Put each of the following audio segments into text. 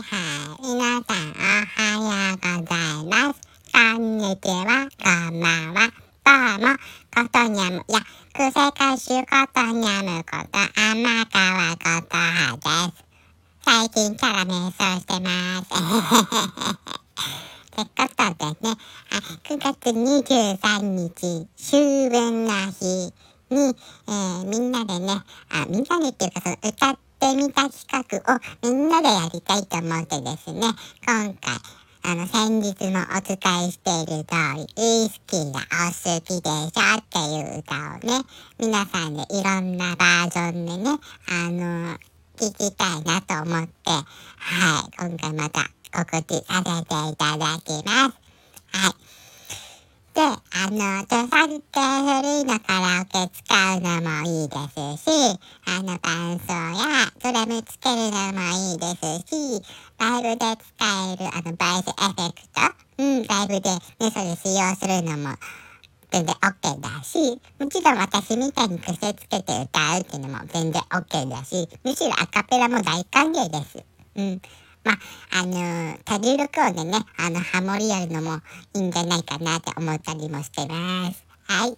はい。皆さん、おはようございます。こんにちは、こんばんは。どうも、ことにゃむ、いや、癖歌手ことにゃむこと、天川ことはです。最近キャラ瞑想してます。ってことでね、あ9月23日、秋分の日に、えーみんなでね、あ、みんなでっていうか、その歌ってみた企画をみんなでやりたいと思ってですね、今回、あの、先日もお伝えしている通り、ウイスキーがお好きでしょっていう歌をね、皆さんでいろんなバージョンでね、あの、聞きたいなと思って、はい、今回また告知させていただきます。あの、著作権フリーのカラオケ使うのもいいですし、あの、伴奏やドラムつけるのもいいですし、ライブで使えるあの、バイスエフェクト、うん、ライブでね、それ使用するのも全然 OK だし、もちろん私みたいに癖つけて歌うっていうのも全然 OK だし、むしろアカペラも大歓迎です。うん。まあ、あのー多重録音でね、あの、ハモリやるのもいいんじゃないかなって思ったりもしてます。はい。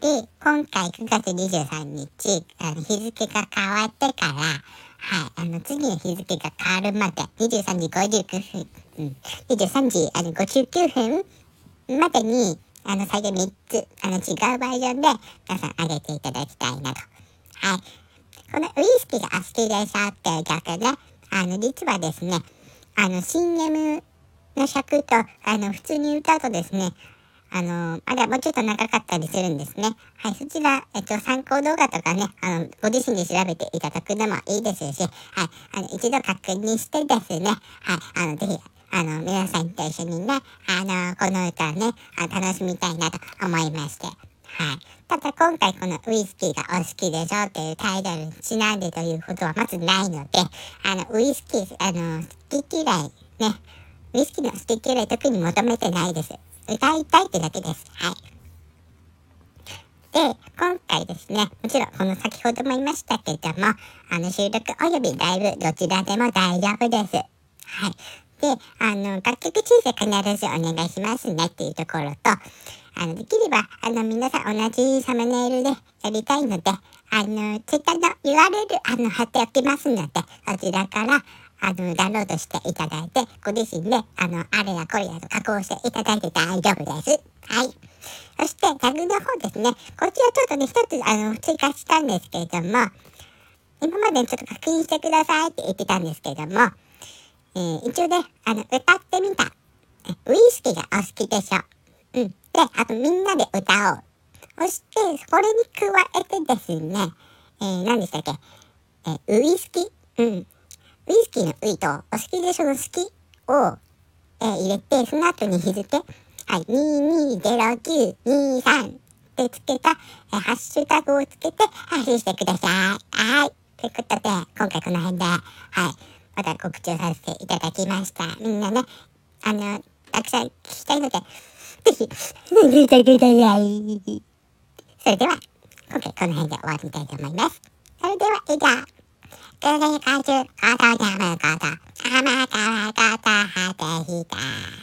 で、今回9月23日、あの日付が変わってから、はい、あの、次の日付が変わるまで、23時59分、うん、23時あの59分までに、あの、最初3つ、あの、違うバージョンで、皆さん上げていただきたいなと。はい。このウイスキーがお好きでしょっていう曲ね、あの、実はですね、あの、CM の尺と、あの、普通に歌うとですね、あの、あれはもうちょっと長かったりするんですね。はい、そちら、えっと、参考動画とかね、あの、ご自身で調べていただくのもいいですし、はい、あの、一度確認してですね、はい、あの、ぜひ、あの、皆さんと一緒にね、あの、この歌をね、楽しみたいなと思いまして。はい。ただ今回このウイスキーがお好きでしょっていうタイトルにちなんでということはまずないので、あの、ウイスキー、あの、好き嫌い、ね、ウイスキーの好き嫌い特に求めてないです。歌いたいってだけです。はい。で、今回ですね、もちろんこの先ほども言いましたけども、あの収録およびライブどちらでも大丈夫です。はい。で、あの、楽曲申請必ずお願いしますねっていうところと、あの、できれば、あの、皆さん同じサムネイルでやりたいので、あの、ツイッターの URL、あの、貼っておきますので、そちらから、あの、ダウンロードしていただいて、ご自身で、あの、あれやこれやと加工していただいて大丈夫です。はい。そして、タグの方ですね。こちらちょっとね、一つ、あの、追加したんですけれども、今までちょっと確認してくださいって言ってたんですけれども、えー一応ね、あの、歌ってみた。ウイスキーがお好きでしょ。うん。で、あとみんなで歌おう。そして、これに加えてですね、えー、何でしたっけ？えーウイスキー？うん。ウイスキーのウイと、お好きでしょの好きを、えー入れて、その後に日付、はい、220923ってつけた、えーハッシュタグをつけて発信してください。はい。ということで、今回この辺で、はい、また告知をさせていただきました。みんなね、あの、たくさん聞きたいので、ぜひ、聞いてください。それでは、今回この辺で終わりたいと思います。それでは、以上。クレカ中、ことにゃむこと、甘川ことはでした。